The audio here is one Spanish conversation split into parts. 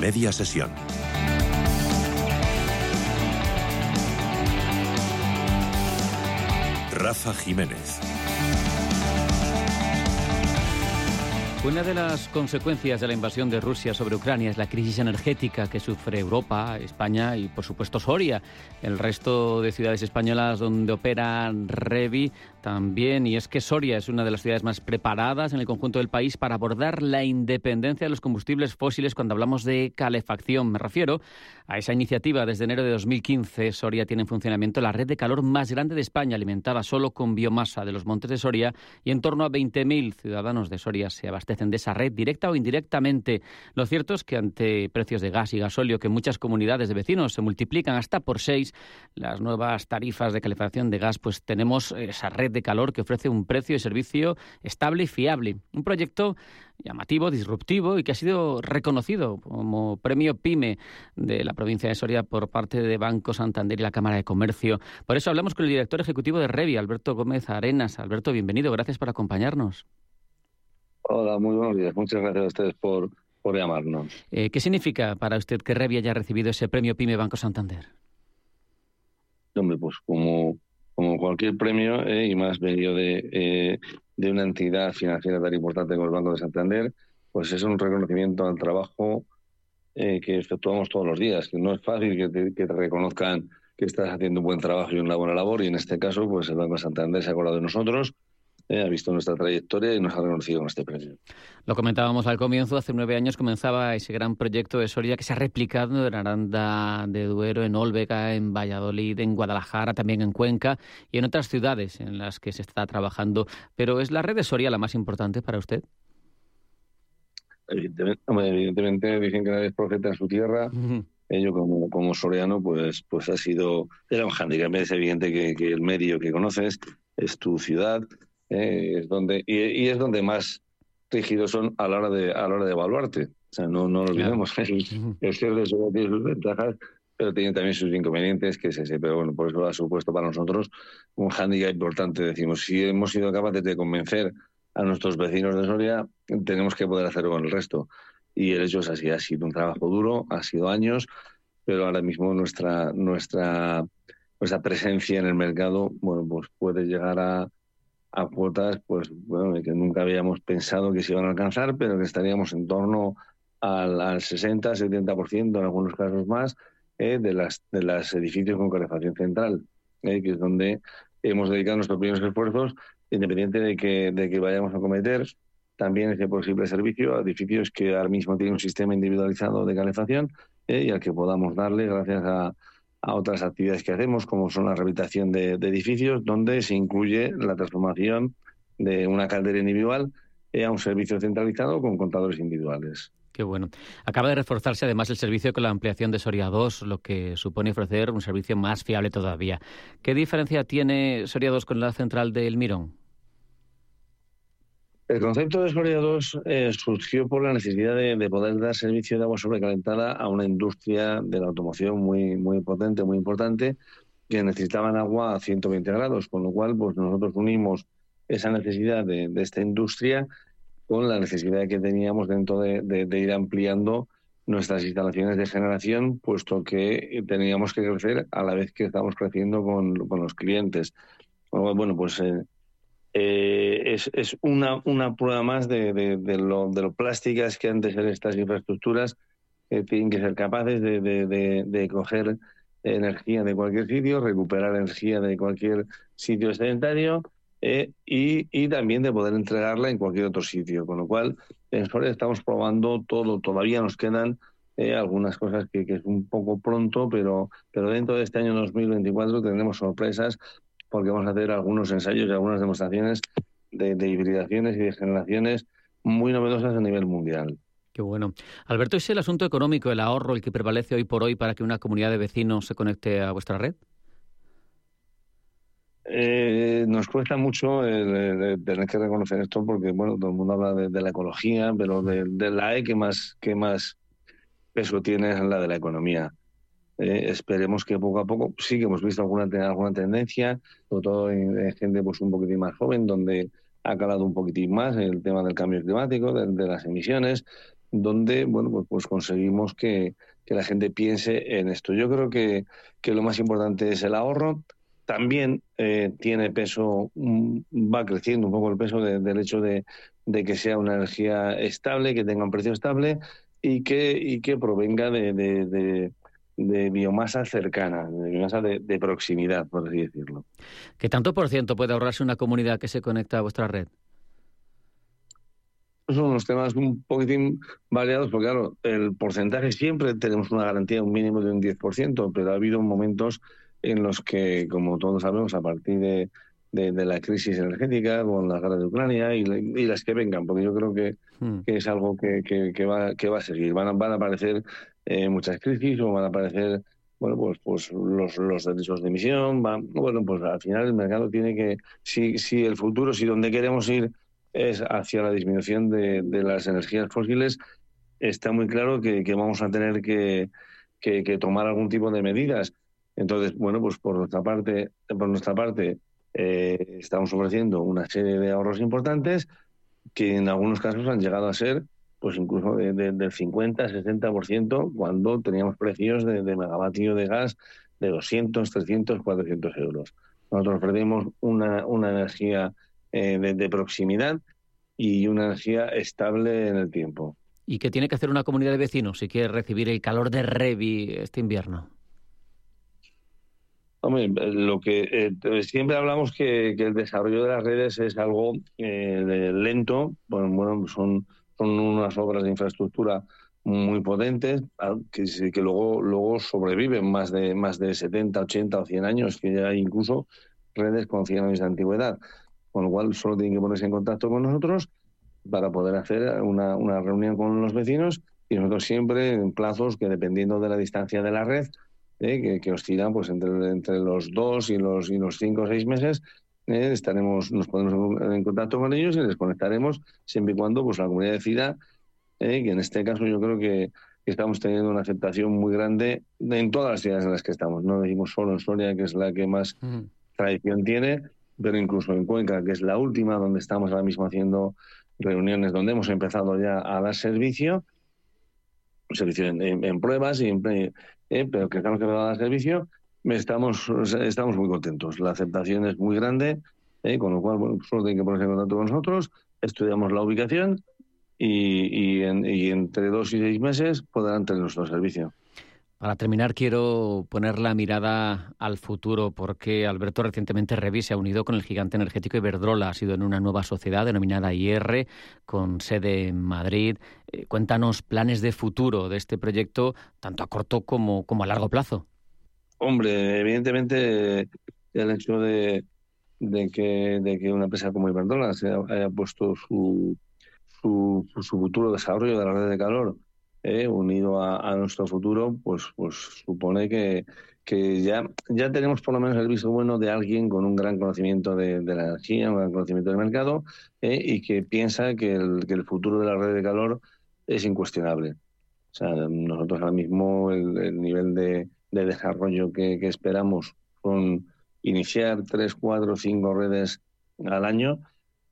media sesión. Rafa Jiménez. Una de las consecuencias de la invasión de Rusia sobre Ucrania es la crisis energética que sufre Europa, España y, por supuesto, Soria. El resto de ciudades españolas donde opera Revi también, y es que Soria es una de las ciudades más preparadas en el conjunto del país para abordar la independencia de los combustibles fósiles cuando hablamos de calefacción. Me refiero a esa iniciativa. Desde enero de 2015, Soria tiene en funcionamiento la red de calor más grande de España, alimentada solo con biomasa de los montes de Soria, y en torno a 20.000 ciudadanos de Soria se abastecen de esa red directa o indirectamente. Lo cierto es que ante precios de gas y gasóleo que en muchas comunidades de vecinos se multiplican hasta por seis, las nuevas tarifas de calefacción de gas, pues tenemos esa red de calor que ofrece un precio y servicio estable y fiable. Un proyecto llamativo, disruptivo y que ha sido reconocido como premio PYME de la provincia de Soria por parte de Banco Santander y la Cámara de Comercio. Por eso hablamos con el director ejecutivo de Revi, Alberto Gómez Arenas. Alberto, bienvenido, gracias por acompañarnos. Hola, muy buenos días. Muchas gracias a ustedes por, por llamarnos. Eh, ¿Qué significa para usted que Revi haya recibido ese premio PYME Banco Santander? Hombre, pues como como cualquier premio, eh, y más venido de, eh, de una entidad financiera tan importante como el Banco de Santander, pues es un reconocimiento al trabajo eh, que efectuamos todos los días, que no es fácil que te, reconozcan que estás haciendo un buen trabajo y una buena labor, y en este caso, pues el Banco de Santander se ha acordado de nosotros eh, ha visto nuestra trayectoria y nos ha reconocido con este premio. Lo comentábamos al comienzo, hace nueve años comenzaba ese gran proyecto de Soria que se ha replicado en Aranda de Duero, en Olvega, en Valladolid, en Guadalajara, también en Cuenca y en otras ciudades en las que se está trabajando. Pero ¿es la red de Soria la más importante para usted? Evidentemente, evidentemente dicen que nadie es profeta en su tierra. Uh -huh. Ello como, como soriano, pues, pues ha sido, era un handicap. Es evidente que, que el medio que conoces es tu ciudad, eh, es donde y, y, es donde más rígidos son a la hora de a la hora de evaluarte. O sea, no, no lo olvidemos. Claro. El, el ser de eso tiene sus ventajas, pero tiene también sus inconvenientes, que es ese. Pero bueno, por eso ha supuesto para nosotros un hándicap importante. Decimos, si hemos sido capaces de convencer a nuestros vecinos de Soria, tenemos que poder hacerlo con el resto. Y el hecho es así, ha sido un trabajo duro, ha sido años, pero ahora mismo nuestra nuestra nuestra presencia en el mercado, bueno, pues puede llegar a a cuotas pues bueno que nunca habíamos pensado que se iban a alcanzar pero que estaríamos en torno al, al 60 70% en algunos casos más eh, de las de los edificios con calefacción central eh, que es donde hemos dedicado nuestros primeros esfuerzos independiente de que de que vayamos a cometer también ese posible servicio a edificios que ahora mismo tienen un sistema individualizado de calefacción eh, y al que podamos darle gracias a a otras actividades que hacemos, como son la rehabilitación de, de edificios, donde se incluye la transformación de una caldera individual eh, a un servicio centralizado con contadores individuales. Qué bueno. Acaba de reforzarse además el servicio con la ampliación de Soria 2, lo que supone ofrecer un servicio más fiable todavía. ¿Qué diferencia tiene Soria 2 con la central del Mirón? El concepto de Soria 2 eh, surgió por la necesidad de, de, poder dar servicio de agua sobrecalentada a una industria de la automoción muy, muy potente, muy importante, que necesitaban agua a 120 grados, con lo cual pues nosotros unimos esa necesidad de, de esta industria con la necesidad que teníamos dentro de, de, ir ampliando nuestras instalaciones de generación, puesto que teníamos que crecer a la vez que estamos creciendo con, con los clientes. Bueno, pues eh, eh, es, es una, una, prueba más de, de, de, lo, de, lo, plásticas que han de ser estas infraestructuras, que tienen que ser capaces de, coger energía de cualquier sitio, recuperar energía de cualquier sitio sedentario eh, y, y, también de poder entregarla en cualquier otro sitio. Con lo cual, en Soria estamos probando todo, todavía nos quedan eh, algunas cosas que, que, es un poco pronto, pero, pero dentro de este año 2024 tendremos sorpresas porque vamos a hacer algunos ensayos y algunas demostraciones de, de hibridaciones y de generaciones muy novedosas a nivel mundial. Qué bueno. Alberto, ¿es el asunto económico, el ahorro, el que prevalece hoy por hoy para que una comunidad de vecinos se conecte a vuestra red? Eh, nos cuesta mucho el, el, el tener que reconocer esto porque, bueno, todo el mundo habla de, de la ecología, pero de, de, la E que más, que más peso tiene es la de la economía. Eh, esperemos que poco a poco sí que hemos visto alguna, alguna tendencia, sobre todo en, en, gente pues un poquitín más joven, donde ha calado un poquitín más el tema del cambio climático, de, de las emisiones, donde bueno pues, pues conseguimos que, la gente piense en esto. Yo creo que, que lo más importante es el ahorro. También eh, tiene peso, mm, va creciendo un poco el peso del hecho de, que sea una energía estable, que tenga un precio estable y que, y que provenga de, de biomasa cercana, de biomasa de, de, proximidad, por así decirlo. ¿Qué tanto por ciento puede ahorrarse una comunidad que se conecta a vuestra red? son unos temas un poquitín variados, porque claro, el porcentaje siempre tenemos una garantía, un mínimo de un 10%, pero ha habido momentos en los que, como todos sabemos, a partir de, de, la crisis energética, con la guerra de Ucrania y, las que vengan, porque yo creo que, hmm. que es algo que, que, va, que va a seguir. Van a, van a aparecer eh, muchas crisis o van a aparecer bueno, pues, pues los, los derechos de emisión, van, bueno, pues al final el mercado tiene que, si, si el futuro, si donde queremos ir es hacia la disminución de, las energías fósiles, está muy claro que, vamos a tener que, tomar algún tipo de medidas. Entonces, bueno, pues por nuestra parte, por nuestra parte eh, estamos ofreciendo una serie de ahorros importantes que en algunos casos han llegado a ser pues incluso de, del 50, 60% cuando teníamos precios de, megavatio de gas de 200, 300, 400 euros. Nosotros ofrecemos una, una energía eh, de, proximidad y una energía estable en el tiempo. ¿Y qué tiene que hacer una comunidad de vecinos si quiere recibir el calor de Revi este invierno? Hombre, lo que eh, siempre hablamos que, el desarrollo de las redes es algo eh, lento. Bueno, son, son unas obras de infraestructura muy potentes que, luego luego sobreviven más de más de 70, 80 o 100 años, que ya hay incluso redes con 100 años de antigüedad. Con lo cual solo tienen que ponerse en contacto con nosotros para poder hacer una, reunión con los vecinos y nosotros siempre en plazos que dependiendo de la distancia de la red, eh, que, oscilan pues entre, entre los dos y los, y los cinco o seis meses, eh, estaremos, nos pondremos en contacto con ellos y les conectaremos siempre y cuando pues la comunidad decida, eh, que en este caso yo creo que, estamos teniendo una aceptación muy grande en todas las ciudades en las que estamos. No decimos solo en Soria, que es la que más tradición tiene, pero incluso en Cuenca, que es la última, donde estamos ahora mismo haciendo reuniones, donde hemos empezado ya a dar servicio, servicio en, pruebas, y eh, pero que estamos empezando a dar servicio, estamos, estamos muy contentos. La aceptación es muy grande, eh, con lo cual solo tienen que ponerse en contacto con nosotros, estudiamos la ubicación y, y entre dos y seis meses podrán tener nuestro servicio. Para terminar, quiero poner la mirada al futuro, porque Alberto recientemente Revi se ha unido con el gigante energético Iberdrola. Ha sido en una nueva sociedad denominada IR, con sede en Madrid. Eh, cuéntanos planes de futuro de este proyecto, tanto a corto como, como a largo plazo. Hombre, evidentemente el hecho de, que, de que una empresa como Iberdrola haya puesto su, su, su futuro desarrollo de la red de calor eh, unido a, nuestro futuro, pues, pues supone que, que ya, ya tenemos por lo menos el visto bueno de alguien con un gran conocimiento de, la energía, un gran conocimiento del mercado eh, y que piensa que el, que el futuro de la red de calor es incuestionable. O sea, nosotros ahora mismo el, nivel de, de desarrollo que, que, esperamos con iniciar tres, cuatro, cinco redes al año.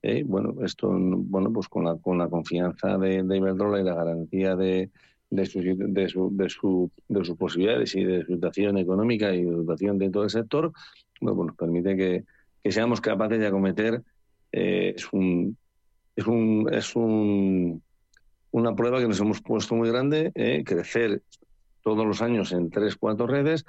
Eh, bueno, esto, bueno, pues con la, con la confianza de, de Iberdrola y la garantía de, de, de, su, de, su, de sus posibilidades y de su situación económica y de situación de todo el sector, bueno, pues nos permite que, que, seamos capaces de acometer. Eh, es un, es un, es un, una prueba que nos hemos puesto muy grande, eh, crecer todos los años en tres, cuatro redes,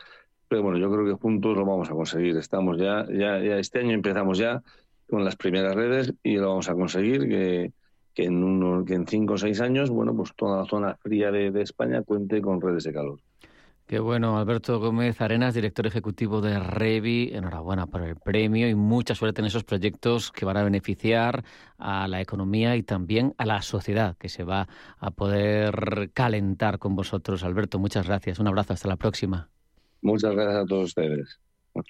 pero bueno, yo creo que juntos lo vamos a conseguir. Estamos ya, ya, ya este año empezamos ya con las primeras redes y lo vamos a conseguir, que, que en, uno, que en cinco o seis años, bueno, pues toda la zona fría de, España cuente con redes de calor. Qué bueno, Alberto Gómez Arenas, director ejecutivo de Revi. Enhorabuena por el premio y mucha suerte en esos proyectos que van a beneficiar a la economía y también a la sociedad que se va a poder calentar con vosotros. Alberto, muchas gracias. Un abrazo, hasta la próxima. Muchas gracias a todos ustedes.